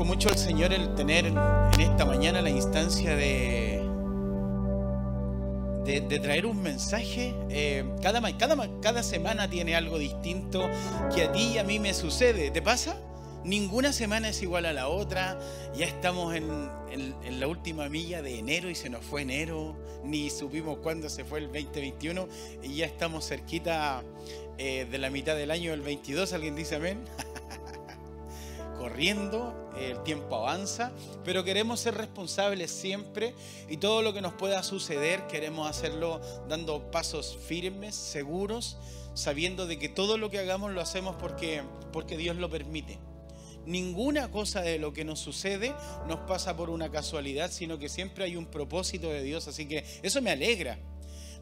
agradezco mucho al Señor el tener en esta mañana la instancia de, de, traer un mensaje. Eh, cada, cada, cada semana tiene algo distinto que a ti y a mí me sucede. ¿Te pasa? Ninguna semana es igual a la otra. Ya estamos en, la última milla de enero y se nos fue enero. Ni supimos cuándo se fue el 2021 y ya estamos cerquita eh, de la mitad del año del 22. ¿Alguien dice amén? corriendo, el tiempo avanza, pero queremos ser responsables siempre y todo lo que nos pueda suceder queremos hacerlo dando pasos firmes, seguros, sabiendo de que todo lo que hagamos lo hacemos porque, porque Dios lo permite. Ninguna cosa de lo que nos sucede nos pasa por una casualidad, sino que siempre hay un propósito de Dios, así que eso me alegra.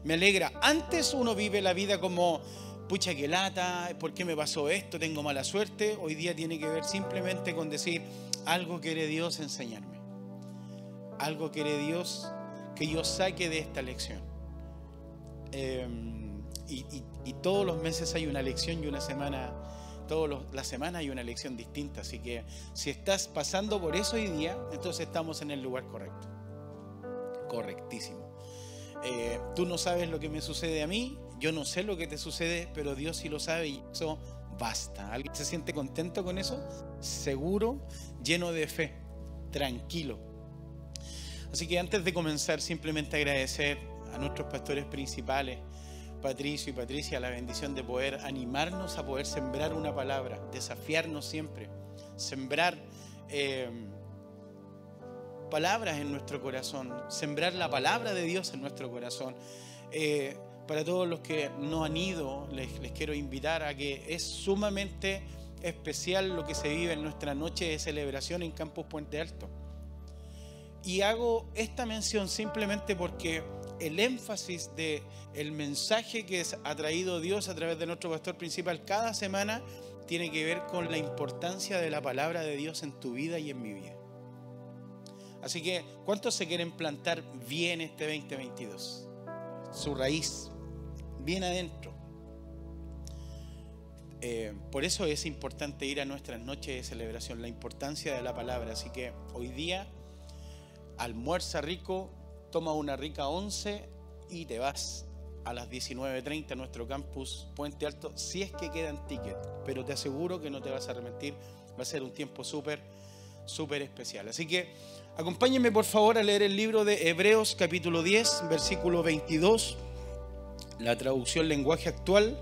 Me alegra. Antes uno vive la vida como pucha que lata, ¿por qué me pasó esto? Tengo mala suerte. Hoy día tiene que ver simplemente con decir, algo quiere Dios enseñarme. Algo quiere Dios que yo saque de esta lección. Em, y, todos los meses hay una lección y una semana, todas las semanas hay una lección distinta. Así que si estás pasando por eso hoy día, entonces estamos en el lugar correcto. Correctísimo. Eh, tú no sabes lo que me sucede a mí, yo no sé lo que te sucede, pero Dios sí lo sabe y eso basta. ¿Alguien se siente contento con eso? Seguro, lleno de fe, tranquilo. Así que antes de comenzar, simplemente agradecer a nuestros pastores principales, Patricio y Patricia, la bendición de poder animarnos a poder sembrar una palabra, desafiarnos siempre, sembrar eh, palabras en nuestro corazón, sembrar la palabra de Dios en nuestro corazón. Eh, para todos los que no han ido, les, quiero invitar a que es sumamente especial lo que se vive en nuestra noche de celebración en Campus Puente Alto. Y hago esta mención simplemente porque el énfasis de el mensaje que ha traído Dios a través de nuestro pastor principal cada semana tiene que ver con la importancia de la palabra de Dios en tu vida y en mi vida. Así que, ¿cuántos se quieren plantar bien este 2022? Su raíz, bien adentro. Eh, por eso es importante ir a nuestras noches de celebración, la importancia de la palabra. Así que hoy día almuerza rico, toma una rica once y te vas a las 19.30 a nuestro campus Puente Alto, si es que quedan tickets. Pero te aseguro que no te vas a arrepentir, va a ser un tiempo súper, súper especial. Así que acompáñenme por favor a leer el libro de Hebreos capítulo 10, versículo 22 la traducción lenguaje actual.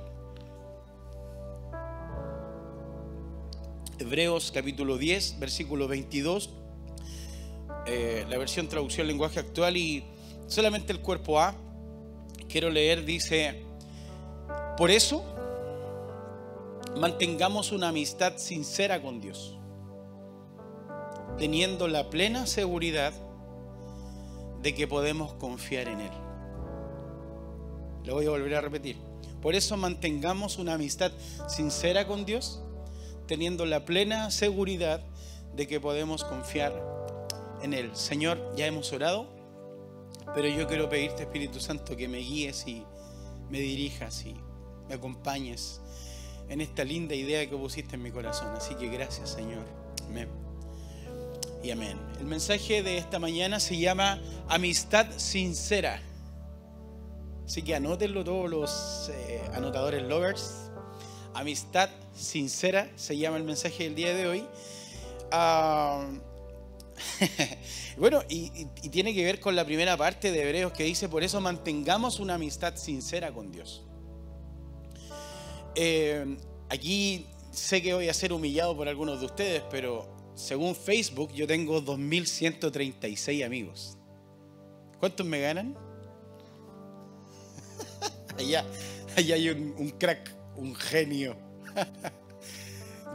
Hebreos capítulo 10, versículo 22. Eh, la versión traducción lenguaje actual y solamente el cuerpo A. Quiero leer, dice, por eso mantengamos una amistad sincera con Dios, teniendo la plena seguridad de que podemos confiar en Él. Lo voy a volver a repetir. Por eso mantengamos una amistad sincera con Dios, teniendo la plena seguridad de que podemos confiar en Él. Señor, ya hemos orado, pero yo quiero pedirte, Espíritu Santo, que me guíes y me dirijas y me acompañes en esta linda idea que pusiste en mi corazón. Así que gracias, Señor. Amén. Y amén. El mensaje de esta mañana se llama Amistad Sincera. Así que anótenlo todos los eh, anotadores lovers. Amistad sincera se llama el mensaje del día de hoy. Ah, bueno, y, tiene que ver con la primera parte de Hebreos que dice, por eso mantengamos una amistad sincera con Dios. Eh, aquí sé que voy a ser humillado por algunos de ustedes, pero según Facebook yo tengo 2.136 amigos. ¿Cuántos me ganan? Allá, hay un, crack, un genio.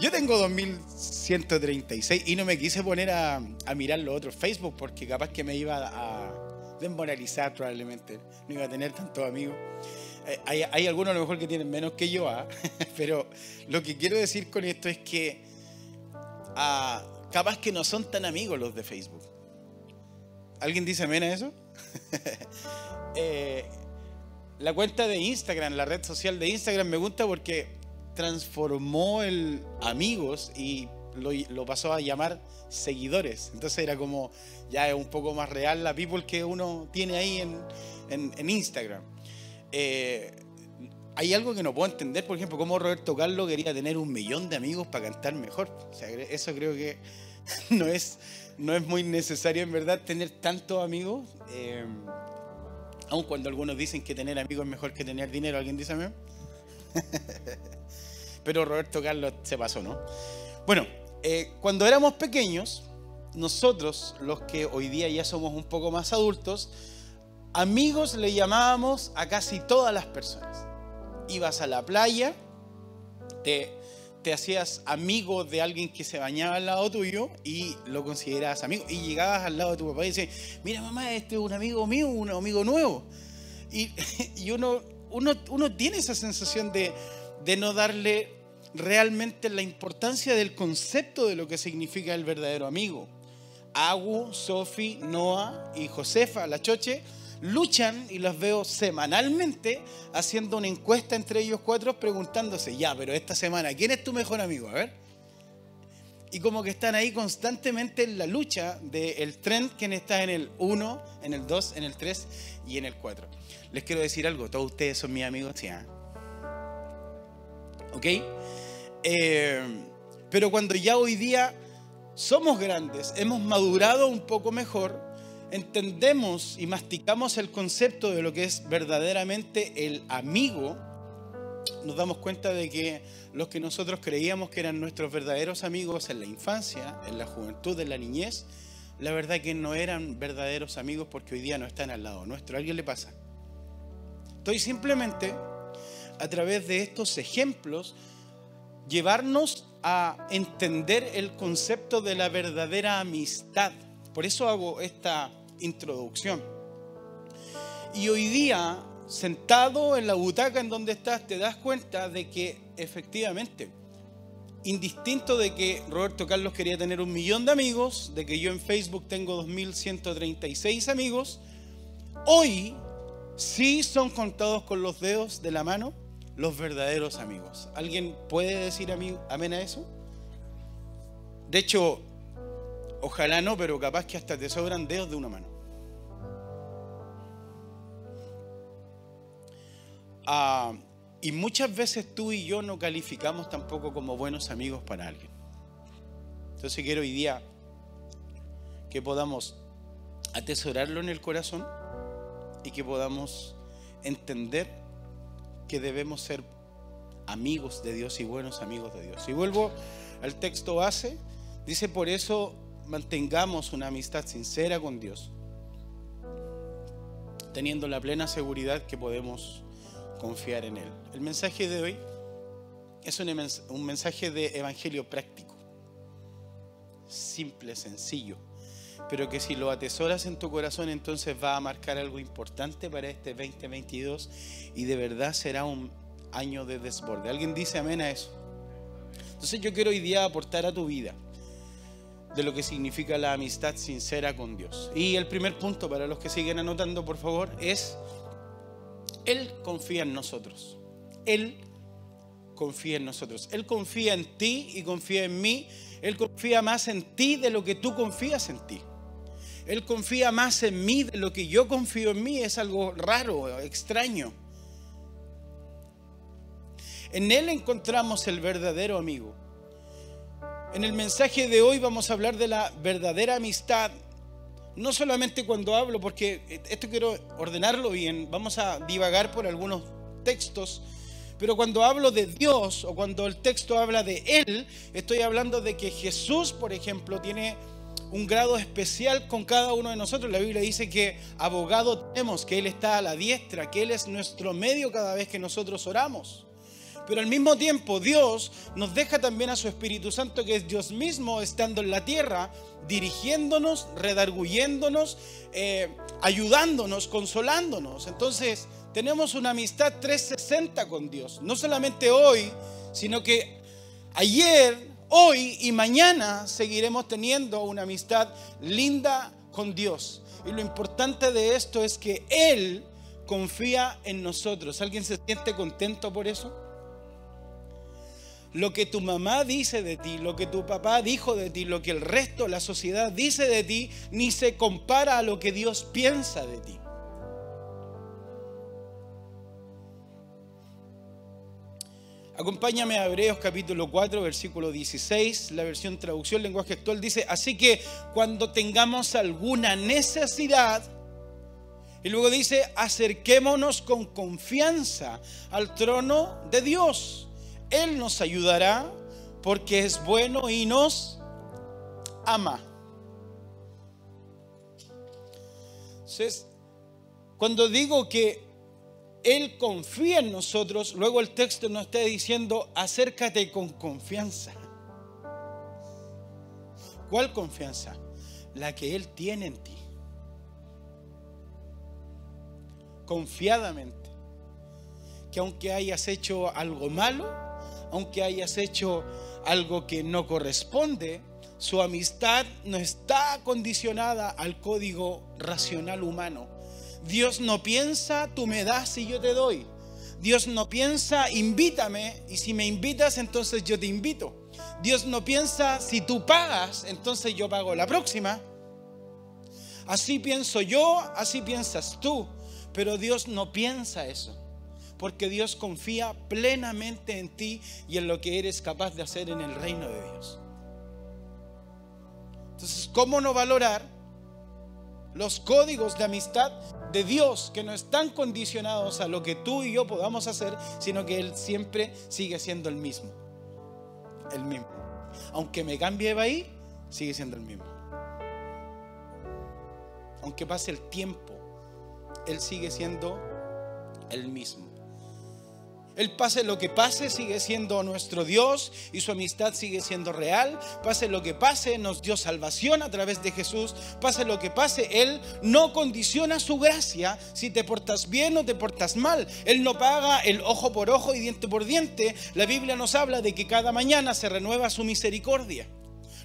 Yo tengo 2136 y no me quise poner a, mirar los otros Facebook porque capaz que me iba a desmoralizar probablemente. No iba a tener tantos amigos. Eh, hay, algunos a lo mejor que tienen menos que yo, ¿ah? pero lo que quiero decir con esto es que ah, capaz que no son tan amigos los de Facebook. ¿Alguien dice amén a eso? eh, la cuenta de Instagram, la red social de Instagram, me gusta porque transformó el amigos y lo, pasó a llamar seguidores. Entonces era como, ya es un poco más real la people que uno tiene ahí en, Instagram. Eh, hay algo que no puedo entender, por ejemplo, cómo Roberto Carlos quería tener un millón de amigos para cantar mejor. O sea, eso creo que no es, no es muy necesario en verdad tener tantos amigos. Eh, aun cuando algunos dicen que tener amigos es mejor que tener dinero. ¿Alguien dice a mí? Pero Roberto Carlos se pasó, ¿no? Bueno, eh, cuando éramos pequeños, nosotros, los que hoy día ya somos un poco más adultos, amigos le llamábamos a casi todas las personas. Ibas a la playa, te, te hacías amigo de alguien que se bañaba al lado tuyo y lo considerabas amigo. Y llegabas al lado de tu papá y dices, mira mamá, este es un amigo mío, un amigo nuevo. Y, y uno, uno, uno tiene esa sensación de, de no darle realmente la importancia del concepto de lo que significa el verdadero amigo. Agu, Sofi, Noah y Josefa, la choche, luchan y los veo semanalmente haciendo una encuesta entre ellos cuatro preguntándose, ya, pero esta semana, ¿quién es tu mejor amigo? A ver. Y como que están ahí constantemente en la lucha del tren, quien está en el 1, en el 2, en el 3 y en el 4. Les quiero decir algo, todos ustedes son mis amigos, ¿sí? ¿ah? ¿Ok? Eh, pero cuando ya hoy día somos grandes, hemos madurado un poco mejor, entendemos y masticamos el concepto de lo que es verdaderamente el amigo, nos damos cuenta de que los que nosotros creíamos que eran nuestros verdaderos amigos en la infancia, en la juventud, en la niñez, la verdad que no eran verdaderos amigos porque hoy día no están al lado nuestro. ¿A alguien le pasa? Estoy simplemente a través de estos ejemplos llevarnos a entender el concepto de la verdadera amistad. Por eso hago esta introducción. Y hoy día, sentado en la butaca en donde estás, te das cuenta de que efectivamente, indistinto de que Roberto Carlos quería tener un millón de amigos, de que yo en Facebook tengo 2.136 amigos, hoy sí son contados con los dedos de la mano los verdaderos amigos. ¿Alguien puede decir amén a eso? De hecho, ojalá no, pero capaz que hasta te sobran dedos de una mano. Ah, y muchas veces tú y yo no calificamos tampoco como buenos amigos para alguien. Entonces quiero hoy día que podamos atesorarlo en el corazón y que podamos entender que debemos ser amigos de Dios y buenos amigos de Dios. Y vuelvo al texto base, dice por eso mantengamos una amistad sincera con Dios, teniendo la plena seguridad que podemos confiar en Él. El mensaje de hoy es un mensaje de evangelio práctico, simple, sencillo, pero que si lo atesoras en tu corazón entonces va a marcar algo importante para este 2022 y de verdad será un año de desborde. ¿Alguien dice amén a eso? Entonces yo quiero hoy día aportar a tu vida de lo que significa la amistad sincera con Dios. Y el primer punto para los que siguen anotando, por favor, es, Él confía en nosotros. Él confía en nosotros. Él confía en ti y confía en mí. Él confía más en ti de lo que tú confías en ti. Él confía más en mí de lo que yo confío en mí. Es algo raro, extraño. En Él encontramos el verdadero amigo. En el mensaje de hoy vamos a hablar de la verdadera amistad. No solamente cuando hablo, porque esto quiero ordenarlo bien, vamos a divagar por algunos textos, pero cuando hablo de Dios o cuando el texto habla de Él, estoy hablando de que Jesús, por ejemplo, tiene un grado especial con cada uno de nosotros. La Biblia dice que abogado tenemos, que Él está a la diestra, que Él es nuestro medio cada vez que nosotros oramos. Pero al mismo tiempo Dios nos deja también a su Espíritu Santo, que es Dios mismo estando en la tierra, dirigiéndonos, redarguyéndonos, eh, ayudándonos, consolándonos. Entonces tenemos una amistad 360 con Dios. No solamente hoy, sino que ayer, hoy y mañana seguiremos teniendo una amistad linda con Dios. Y lo importante de esto es que Él confía en nosotros. ¿Alguien se siente contento por eso? Lo que tu mamá dice de ti, lo que tu papá dijo de ti, lo que el resto, la sociedad dice de ti, ni se compara a lo que Dios piensa de ti. Acompáñame a Hebreos capítulo 4, versículo 16, la versión traducción, lenguaje actual dice, así que cuando tengamos alguna necesidad, y luego dice, acerquémonos con confianza al trono de Dios. Él nos ayudará porque es bueno y nos ama. Entonces, cuando digo que él confía en nosotros, luego el texto nos está diciendo, acércate con confianza. ¿Cuál confianza? La que Él tiene en ti. Confiadamente. Que aunque hayas hecho algo malo, aunque hayas hecho algo que no corresponde, su amistad no está condicionada al código racional humano Dios no piensa, tú me das y yo te doy. Dios no piensa, invítame y si me invitas, entonces yo te invito. Dios no piensa, si tú pagas, entonces yo pago la próxima. Así pienso yo, así piensas tú. Pero Dios no piensa eso. Porque Dios confía plenamente en ti y en lo que eres capaz de hacer en el reino de Dios. Entonces, ¿cómo no valorar los códigos de amistad de Dios que no están condicionados a lo que tú y yo podamos hacer, sino que Él siempre sigue siendo el mismo. El mismo. Aunque me cambie de ahí, sigue siendo el mismo. Aunque pase el tiempo, Él sigue siendo el mismo. Él pase lo que pase, sigue siendo nuestro Dios y su amistad sigue siendo real. Pase lo que pase, nos dio salvación a través de Jesús. Pase lo que pase, Él no condiciona su gracia si te portas bien o te portas mal. Él no paga el ojo por ojo y diente por diente. La Biblia nos habla de que cada mañana se renueva su misericordia.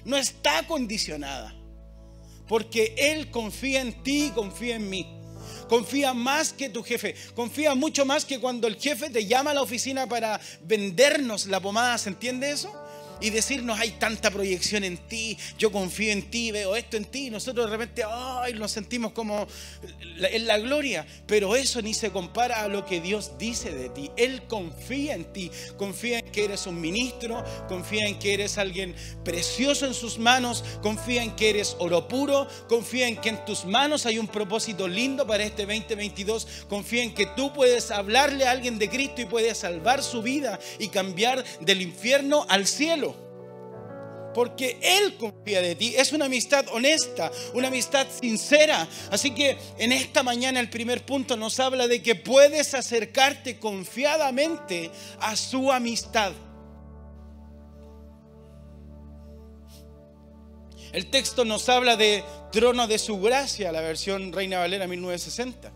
No está condicionada. Porque Él confía en ti y confía en mí. Confía más que tu jefe. Confía mucho más que cuando el jefe te llama a la oficina para vendernos la pomada. ¿Se entiende eso? Y decirnos hay tanta proyección en ti, yo confío en ti, veo esto en ti, y nosotros de repente ay, nos sentimos como en la gloria, pero eso ni se compara a lo que Dios dice de ti. Él confía en ti, confía en que eres un ministro, confía en que eres alguien precioso en sus manos, confía en que eres oro puro, confía en que en tus manos hay un propósito lindo para este 2022, confía en que tú puedes hablarle a alguien de Cristo y puedes salvar su vida y cambiar del infierno al cielo porque Él confía de ti. Es una amistad honesta, una amistad sincera. Así que en esta mañana el primer punto nos habla de que puedes acercarte confiadamente a su amistad. El texto nos habla de trono de su gracia, la versión Reina Valera 1960.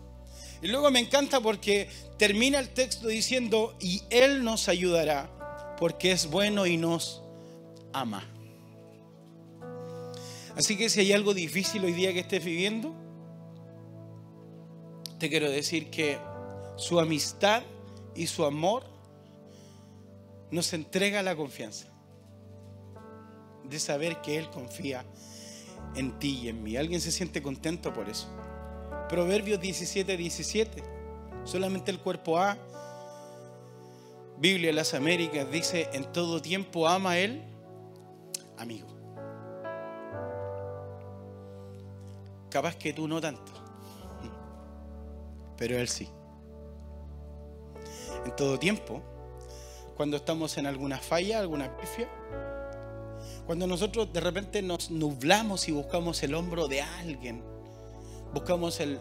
Y luego me encanta porque termina el texto diciendo, y Él nos ayudará porque es bueno y nos ama. Así que si hay algo difícil hoy día que estés viviendo, te quiero decir que su amistad y su amor nos entrega la confianza de saber que Él confía en ti y en mí. ¿Alguien se siente contento por eso? Proverbios 17, 17. Solamente el cuerpo A. Biblia de las Américas dice, en todo tiempo ama a Él, amigo. Capaz que tú no tanto, pero Él sí. En todo tiempo, cuando estamos en alguna falla, alguna pifia, cuando nosotros de repente nos nublamos y buscamos el hombro de alguien, buscamos el,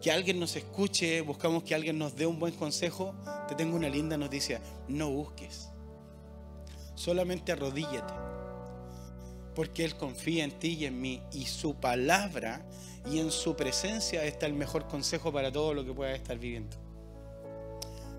que alguien nos escuche, buscamos que alguien nos dé un buen consejo, te tengo una linda noticia, no busques, solamente arrodíllate porque Él confía en ti y en mí, y su palabra y en su presencia está el mejor consejo para todo lo que puedas estar viviendo.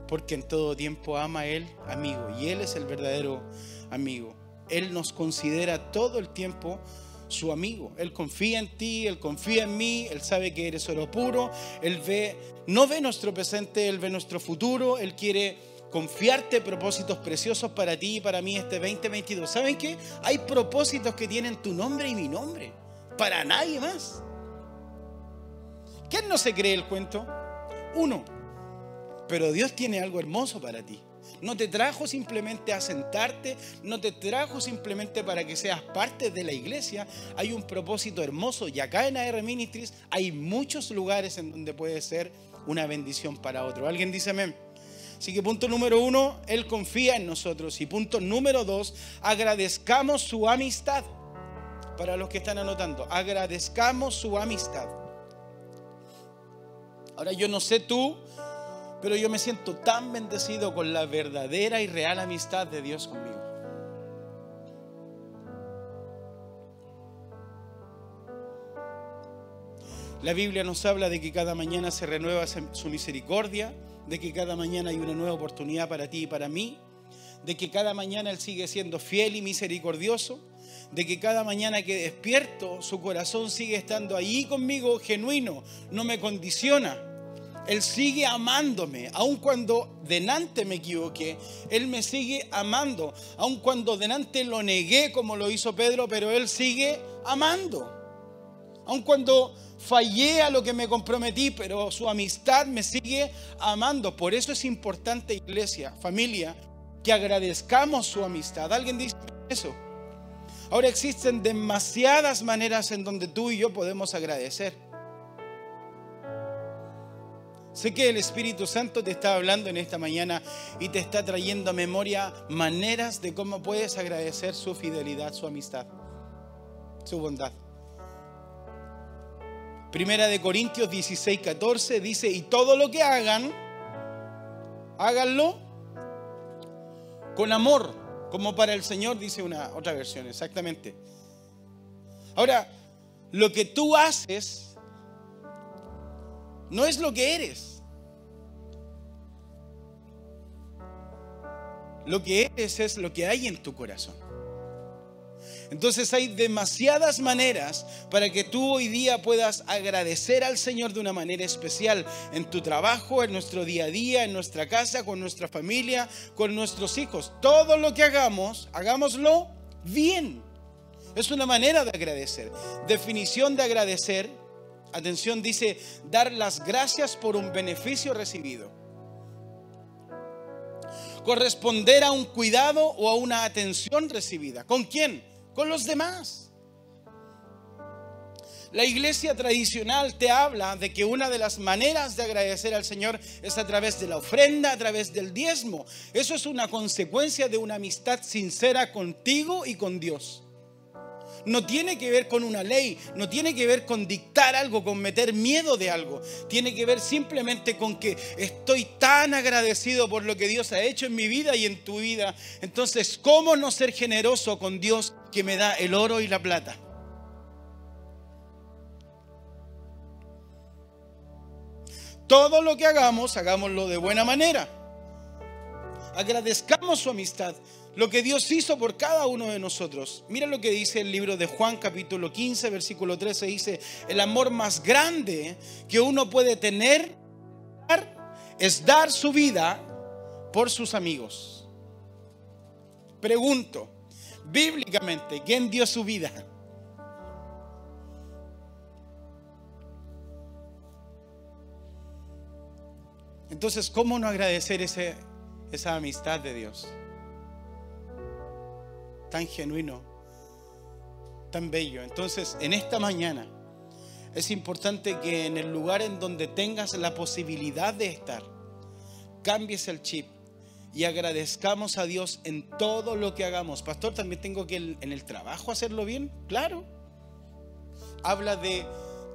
Porque en todo tiempo ama a Él, amigo, y Él es el verdadero amigo. Él nos considera todo el tiempo su amigo. Él confía en ti, Él confía en mí, Él sabe que eres oro puro, Él ve, no ve nuestro presente, Él ve nuestro futuro, Él quiere confiarte propósitos preciosos para ti y para mí este 2022. ¿Saben qué? Hay propósitos que tienen tu nombre y mi nombre, para nadie más. ¿Quién no se cree el cuento? Uno. Pero Dios tiene algo hermoso para ti. No te trajo simplemente a sentarte, no te trajo simplemente para que seas parte de la iglesia. Hay un propósito hermoso y acá en AR Ministries hay muchos lugares en donde puede ser una bendición para otro. ¿Alguien dice amén? Así que punto número uno, Él confía en nosotros. Y punto número dos, agradezcamos su amistad. Para los que están anotando, agradezcamos su amistad. Ahora yo no sé tú, pero yo me siento tan bendecido con la verdadera y real amistad de Dios conmigo. La Biblia nos habla de que cada mañana se renueva su misericordia, de que cada mañana hay una nueva oportunidad para ti y para mí, de que cada mañana Él sigue siendo fiel y misericordioso, de que cada mañana que despierto su corazón sigue estando ahí conmigo, genuino, no me condiciona él sigue amándome, aun cuando delante me equivoqué, Él me sigue amando, aun cuando delante lo negué como lo hizo Pedro, pero Él sigue amando. Aun cuando fallé a lo que me comprometí, pero su amistad me sigue amando. Por eso es importante, iglesia, familia, que agradezcamos su amistad. ¿Alguien dice eso? Ahora existen demasiadas maneras en donde tú y yo podemos agradecer. Sé que el Espíritu Santo te está hablando en esta mañana y te está trayendo a memoria maneras de cómo puedes agradecer su fidelidad, su amistad, su bondad. Primera de Corintios 16, 14 dice, y todo lo que hagan, háganlo con amor, como para el Señor, dice una otra versión, exactamente. Ahora, lo que tú haces no es lo que eres. Lo que eres es lo que hay en tu corazón. Entonces hay demasiadas maneras para que tú hoy día puedas agradecer al Señor de una manera especial en tu trabajo, en nuestro día a día, en nuestra casa, con nuestra familia, con nuestros hijos. Todo lo que hagamos, hagámoslo bien. Es una manera de agradecer. Definición de agradecer atención, dice, dar las gracias por un beneficio recibido. Corresponder a un cuidado o a una atención recibida. ¿Con quién? Con los demás. La iglesia tradicional te habla de que una de las maneras de agradecer al Señor es a través de la ofrenda, a través del diezmo. Eso es una consecuencia de una amistad sincera contigo y con Dios no tiene que ver con una ley, no tiene que ver con dictar algo, con meter miedo de algo. Tiene que ver simplemente con que estoy tan agradecido por lo que Dios ha hecho en mi vida y en tu vida. Entonces, ¿cómo no ser generoso con Dios que me da el oro y la plata? Todo lo que hagamos, hagámoslo de buena manera. Agradezcamos su amistad lo que Dios hizo por cada uno de nosotros. Mira lo que dice el libro de Juan capítulo 15, versículo 13, dice, el amor más grande que uno puede tener es dar su vida por sus amigos. Pregunto, bíblicamente, ¿quién dio su vida? Entonces, ¿cómo no agradecer ese, esa amistad de Dios? Tan genuino, tan bello. Entonces, en esta mañana es importante que en el lugar en donde tengas la posibilidad de estar, cambies el chip y agradezcamos a Dios en todo lo que hagamos. Pastor, también tengo que en el trabajo hacerlo bien, claro. Habla de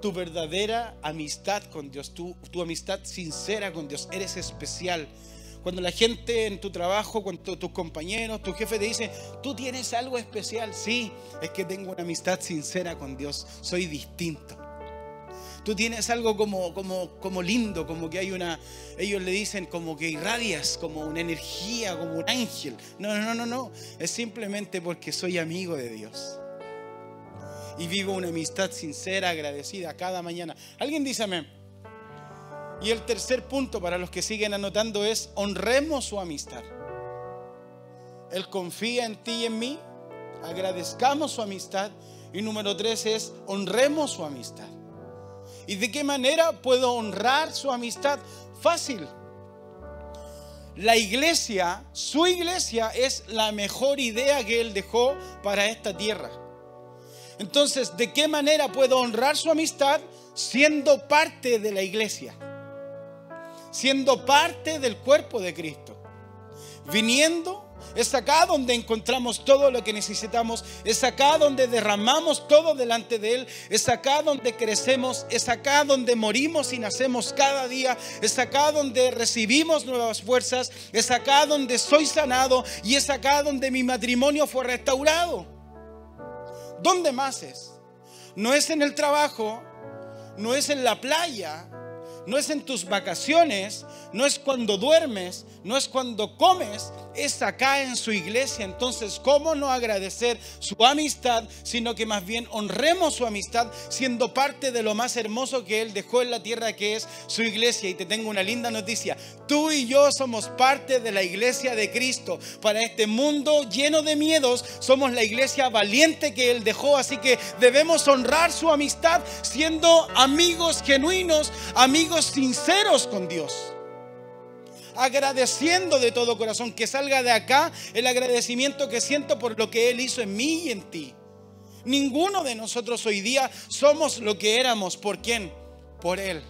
tu verdadera amistad con Dios, tu, tu amistad sincera con Dios. Eres especial, cuando la gente en tu trabajo, con tus compañeros, tu jefe te dice, tú tienes algo especial. Sí, es que tengo una amistad sincera con Dios. Soy distinto. Tú tienes algo como, como, como lindo, como que hay una, ellos le dicen como que irradias, como una energía, como un ángel. No, no, no, no. Es simplemente porque soy amigo de Dios. Y vivo una amistad sincera, agradecida cada mañana. ¿Alguien dice amén? Y el tercer punto para los que siguen anotando es honremos su amistad. Él confía en ti y en mí, agradezcamos su amistad. Y número tres es honremos su amistad. ¿Y de qué manera puedo honrar su amistad? Fácil. La iglesia, su iglesia es la mejor idea que Él dejó para esta tierra. Entonces, ¿de qué manera puedo honrar su amistad? Siendo parte de la iglesia. Siendo parte del cuerpo de Cristo. Viniendo es acá donde encontramos todo lo que necesitamos. Es acá donde derramamos todo delante de Él. Es acá donde crecemos. Es acá donde morimos y nacemos cada día. Es acá donde recibimos nuevas fuerzas. Es acá donde soy sanado. Y es acá donde mi matrimonio fue restaurado. ¿Dónde más es? No es en el trabajo. No es en la playa no es en tus vacaciones, no es cuando duermes, no es cuando comes, es acá en su iglesia. Entonces, ¿cómo no agradecer su amistad, sino que más bien honremos su amistad siendo parte de lo más hermoso que Él dejó en la tierra, que es su iglesia? Y te tengo una linda noticia. Tú y yo somos parte de la iglesia de Cristo. Para este mundo lleno de miedos, somos la iglesia valiente que Él dejó. Así que debemos honrar su amistad siendo amigos genuinos, amigos sinceros con Dios. Agradeciendo de todo corazón, que salga de acá el agradecimiento que siento por lo que Él hizo en mí y en ti. Ninguno de nosotros hoy día somos lo que éramos. ¿Por quién? Por Él.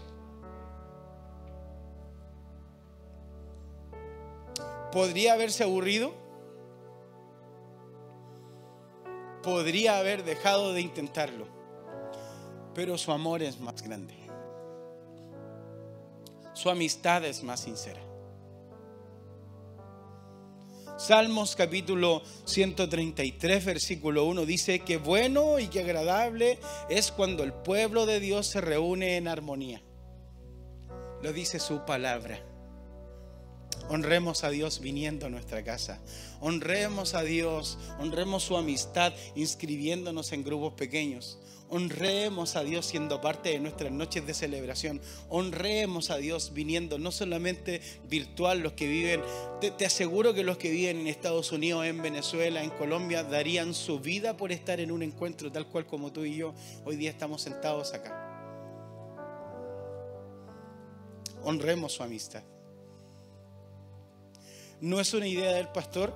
¿Podría haberse aburrido? Podría haber dejado de intentarlo. Pero su amor es más grande su amistad es más sincera. Salmos capítulo 133, versículo 1 dice que bueno y que agradable es cuando el pueblo de Dios se reúne en armonía. Lo dice su palabra. Honremos a Dios viniendo a nuestra casa. Honremos a Dios, honremos su amistad inscribiéndonos en grupos pequeños. Honremos a Dios siendo parte de nuestras noches de celebración. Honremos a Dios viniendo no solamente virtual los que viven. Te, aseguro que los que viven en Estados Unidos, en Venezuela, en Colombia, darían su vida por estar en un encuentro tal cual como tú y yo hoy día estamos sentados acá. Honremos su amistad. No es una idea del pastor,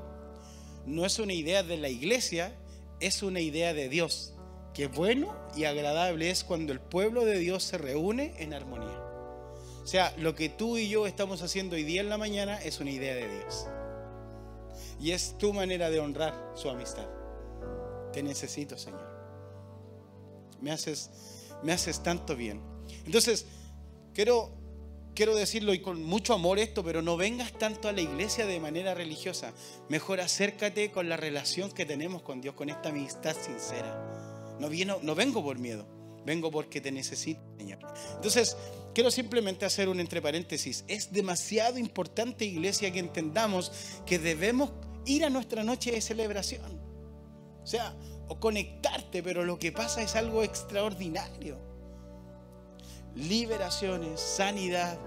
no es una idea de la iglesia, es una idea de Dios que bueno y agradable es cuando el pueblo de Dios se reúne en armonía. O sea, lo que tú y yo estamos haciendo hoy día en la mañana es una idea de Dios. Y es tu manera de honrar su amistad. Te necesito, Señor. Me haces, me haces tanto bien. Entonces, quiero, quiero decirlo y con mucho amor esto, pero no vengas tanto a la iglesia de manera religiosa. Mejor acércate con la relación que tenemos con Dios, con esta amistad sincera. No, no vengo por miedo, vengo porque te necesito, Señor. Entonces, quiero simplemente hacer un entre paréntesis. Es demasiado importante, iglesia, que entendamos que debemos ir a nuestra noche de celebración. O sea, o conectarte, pero lo que pasa es algo extraordinario. Liberaciones, sanidad.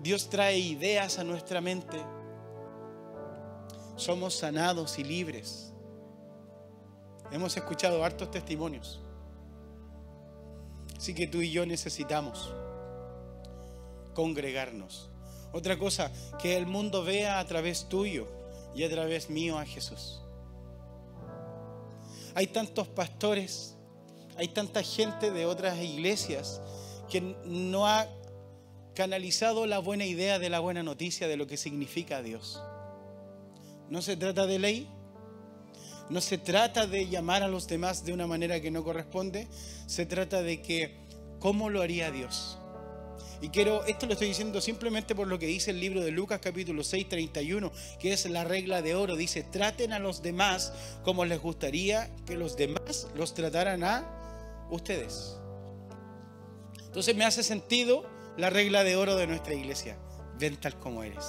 Dios trae ideas a nuestra mente. Somos sanados y libres. Hemos escuchado hartos testimonios. Así que tú y yo necesitamos congregarnos. Otra cosa, que el mundo vea a través tuyo y a través mío a Jesús. Hay tantos pastores, hay tanta gente de otras iglesias que no ha canalizado la buena idea de la buena noticia de lo que significa Dios. No se trata de ley, no se trata de llamar a los demás de una manera que no corresponde, se trata de que, ¿cómo lo haría Dios? Y quiero, esto lo estoy diciendo simplemente por lo que dice el libro de Lucas capítulo 6, 31, que es la regla de oro. Dice, traten a los demás como les gustaría que los demás los trataran a ustedes. Entonces me hace sentido la regla de oro de nuestra iglesia. Ven tal como eres.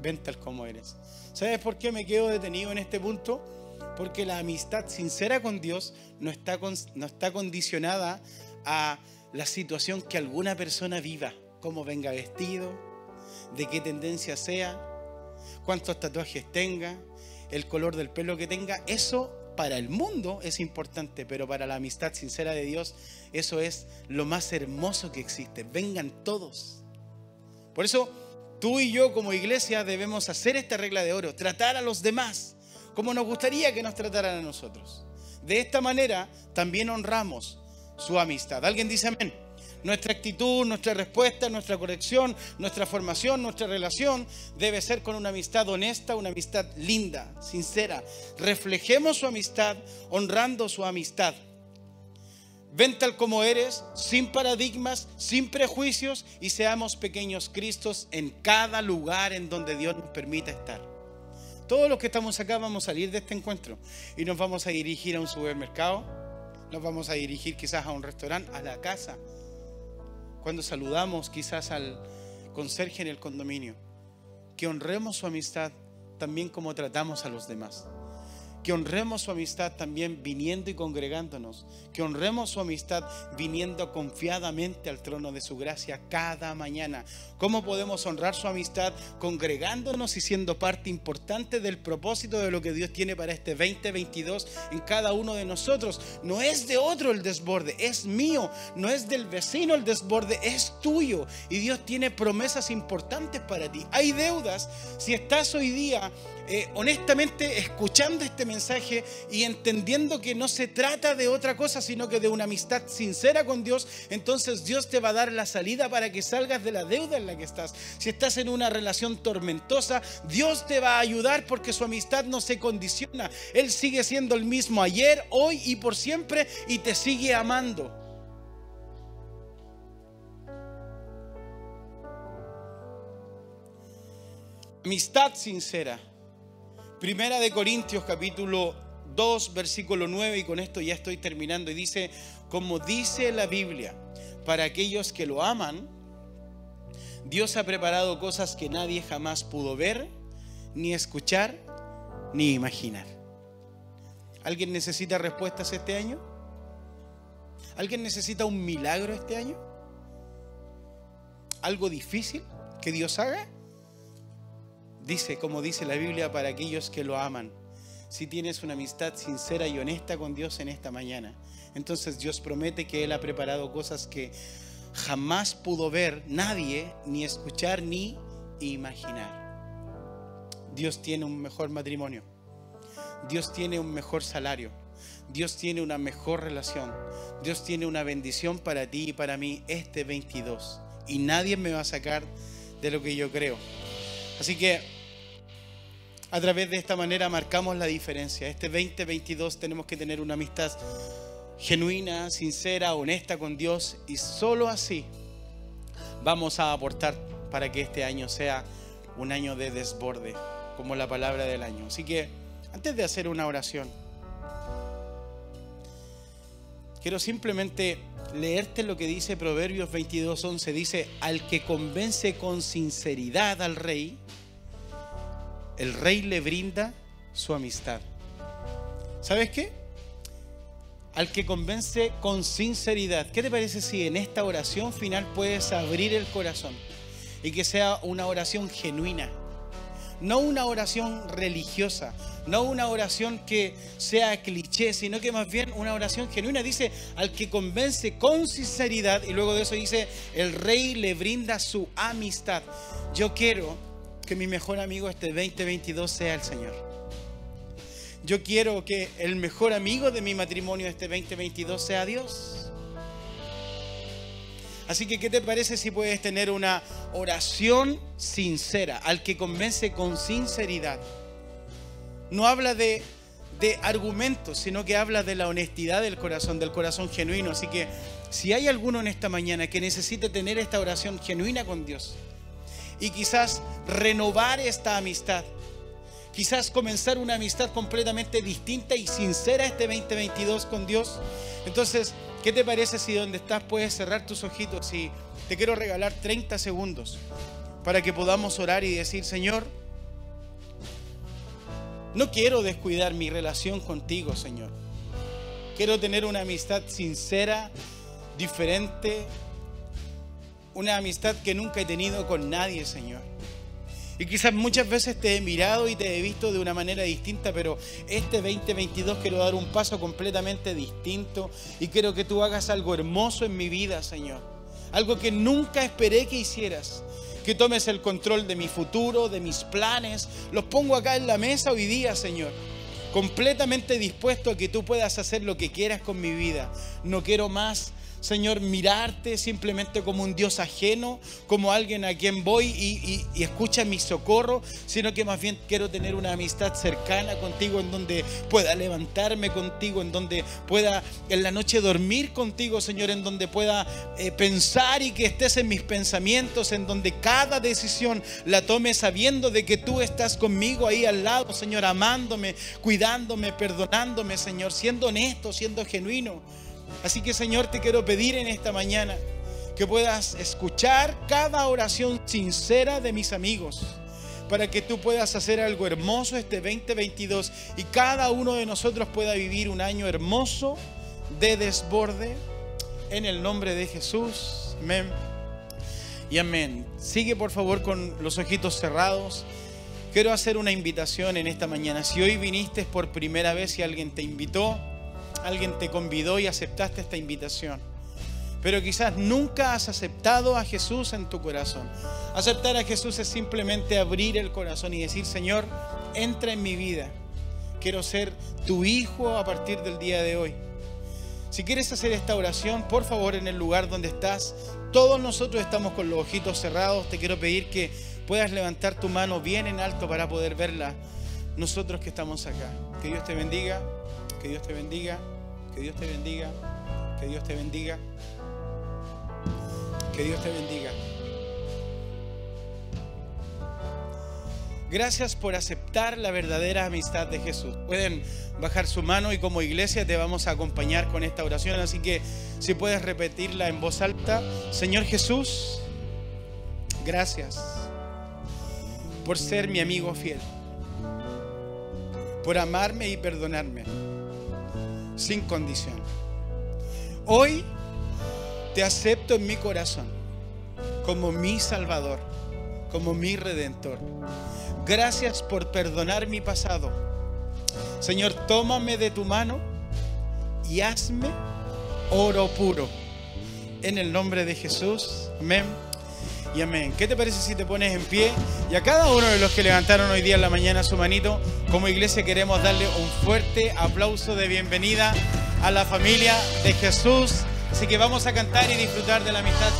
Ven tal como eres. ¿Sabes por qué me quedo detenido en este punto? Porque la amistad sincera con Dios no está, no está condicionada a la situación que alguna persona viva, cómo venga vestido, de qué tendencia sea, cuántos tatuajes tenga, el color del pelo que tenga, eso para el mundo es importante, pero para la amistad sincera de Dios, eso es lo más hermoso que existe. Vengan todos. Por eso tú y yo como iglesia debemos hacer esta regla de oro, tratar a los demás como nos gustaría que nos trataran a nosotros. De esta manera también honramos su amistad. ¿Alguien dice amén? Nuestra actitud, nuestra respuesta, nuestra corrección, nuestra formación, nuestra relación debe ser con una amistad honesta, una amistad linda, sincera. Reflejemos su amistad honrando su amistad. Ven tal como eres, sin paradigmas, sin prejuicios y seamos pequeños Cristos en cada lugar en donde Dios nos permita estar. Todos los que estamos acá vamos a salir de este encuentro y nos vamos a dirigir a un supermercado, nos vamos a dirigir quizás a un restaurante, a la casa. Cuando saludamos quizás al conserje en el condominio, que honremos su amistad también como tratamos a los demás que honremos su amistad también viniendo y congregándonos, que honremos su amistad viniendo confiadamente al trono de su gracia cada mañana. ¿Cómo podemos honrar su amistad congregándonos y siendo parte importante del propósito de lo que Dios tiene para este 2022 en cada uno de nosotros? No es de otro el desborde, es mío, no es del vecino el desborde, es tuyo. Y Dios tiene promesas importantes para ti. Hay deudas. Si estás hoy día eh, honestamente escuchando este mensaje y entendiendo que no se trata de otra cosa, sino que de una amistad sincera con Dios, entonces Dios te va a dar la salida para que salgas de la deuda en la que estás. Si estás en una relación tormentosa, Dios te va a ayudar porque su amistad no se condiciona. Él sigue siendo el mismo ayer, hoy y por siempre y te sigue amando. Amistad sincera. Primera de Corintios capítulo 2 versículo 9 y con esto ya estoy terminando y dice, como dice la Biblia, para aquellos que lo aman, Dios ha preparado cosas que nadie jamás pudo ver, ni escuchar, ni imaginar. ¿Alguien necesita respuestas este año? ¿Alguien necesita un milagro este año? ¿Algo difícil que Dios haga? Dice, como dice la Biblia, para aquellos que lo aman. Si tienes una amistad sincera y honesta con Dios en esta mañana, entonces Dios promete que Él ha preparado cosas que jamás pudo ver nadie, ni escuchar, ni imaginar. Dios tiene un mejor matrimonio. Dios tiene un mejor salario. Dios tiene una mejor relación. Dios tiene una bendición para ti y para mí este 22. Y nadie me va a sacar de lo que yo creo. Así que a través de esta manera marcamos la diferencia. Este 2022 tenemos que tener una amistad genuina, sincera, honesta con Dios y solo así vamos a aportar para que este año sea un año de desborde, como la palabra del año. Así que antes de hacer una oración, quiero simplemente leerte lo que dice Proverbios 22:11. Dice, al que convence con sinceridad al rey, el rey le brinda su amistad. ¿Sabes qué? Al que convence con sinceridad. ¿Qué te parece si en esta oración final puedes abrir el corazón y que sea una oración genuina? No una oración religiosa, no una oración que sea cliché, sino que más bien una oración genuina. Dice, al que convence con sinceridad, y luego de eso dice, el rey le brinda su amistad. Yo quiero que mi mejor amigo este 2022 sea el Señor. Yo quiero que el mejor amigo de mi matrimonio este 2022 sea Dios. Así que, ¿qué te parece si puedes tener una oración sincera, al que convence con sinceridad? No habla de, de argumentos, sino que habla de la honestidad del corazón, del corazón genuino. Así que, si hay alguno en esta mañana que necesite tener esta oración genuina con Dios, y quizás renovar esta amistad. Quizás comenzar una amistad completamente distinta y sincera este 2022 con Dios. Entonces, ¿qué te parece si donde estás puedes cerrar tus ojitos y te quiero regalar 30 segundos para que podamos orar y decir, Señor, no quiero descuidar mi relación contigo, Señor. Quiero tener una amistad sincera diferente, una amistad que nunca he tenido con nadie, Señor. Y quizás muchas veces te he mirado y te he visto de una manera distinta, pero este 2022 quiero dar un paso completamente distinto y quiero que tú hagas algo hermoso en mi vida, Señor. Algo que nunca esperé que hicieras. Que tomes el control de mi futuro, de mis planes. Los pongo acá en la mesa hoy día, Señor. Completamente dispuesto a que tú puedas hacer lo que quieras con mi vida. No quiero más Señor, mirarte simplemente como un Dios ajeno, como alguien a quien voy y, escucha mi socorro, sino que más bien quiero tener una amistad cercana contigo en donde pueda levantarme contigo, en donde pueda en la noche dormir contigo, Señor, en donde pueda eh, pensar y que estés en mis pensamientos, en donde cada decisión la tome sabiendo de que tú estás conmigo ahí al lado, Señor, amándome, cuidándome, perdonándome, Señor, siendo honesto, siendo genuino. Así que Señor, te quiero pedir en esta mañana que puedas escuchar cada oración sincera de mis amigos para que tú puedas hacer algo hermoso este 2022 y cada uno de nosotros pueda vivir un año hermoso de desborde en el nombre de Jesús. Amén. Y amén. Sigue por favor con los ojitos cerrados. Quiero hacer una invitación en esta mañana. Si hoy viniste por primera vez y alguien te invitó, alguien te convidó y aceptaste esta invitación. Pero quizás nunca has aceptado a Jesús en tu corazón. Aceptar a Jesús es simplemente abrir el corazón y decir, Señor, entra en mi vida. Quiero ser tu hijo a partir del día de hoy. Si quieres hacer esta oración, por favor, en el lugar donde estás, todos nosotros estamos con los ojitos cerrados. Te quiero pedir que puedas levantar tu mano bien en alto para poder verla. Nosotros que estamos acá. Que Dios te bendiga. Que Dios te bendiga. Que Dios te bendiga. Que Dios te bendiga. Que Dios te bendiga. Gracias por aceptar la verdadera amistad de Jesús. Pueden bajar su mano y como iglesia te vamos a acompañar con esta oración. Así que si puedes repetirla en voz alta. Señor Jesús, gracias por ser mi amigo fiel. Por amarme y perdonarme sin condición. Hoy te acepto en mi corazón como mi Salvador, como mi Redentor. Gracias por perdonar mi pasado. Señor, tómame de tu mano y hazme oro puro. En el nombre de Jesús. Amén y amén. ¿Qué te parece si te pones en pie? Y a cada uno de los que levantaron hoy día en la mañana su manito, como iglesia queremos darle un fuerte aplauso de bienvenida a la familia de Jesús. Así que vamos a cantar y disfrutar de la amistad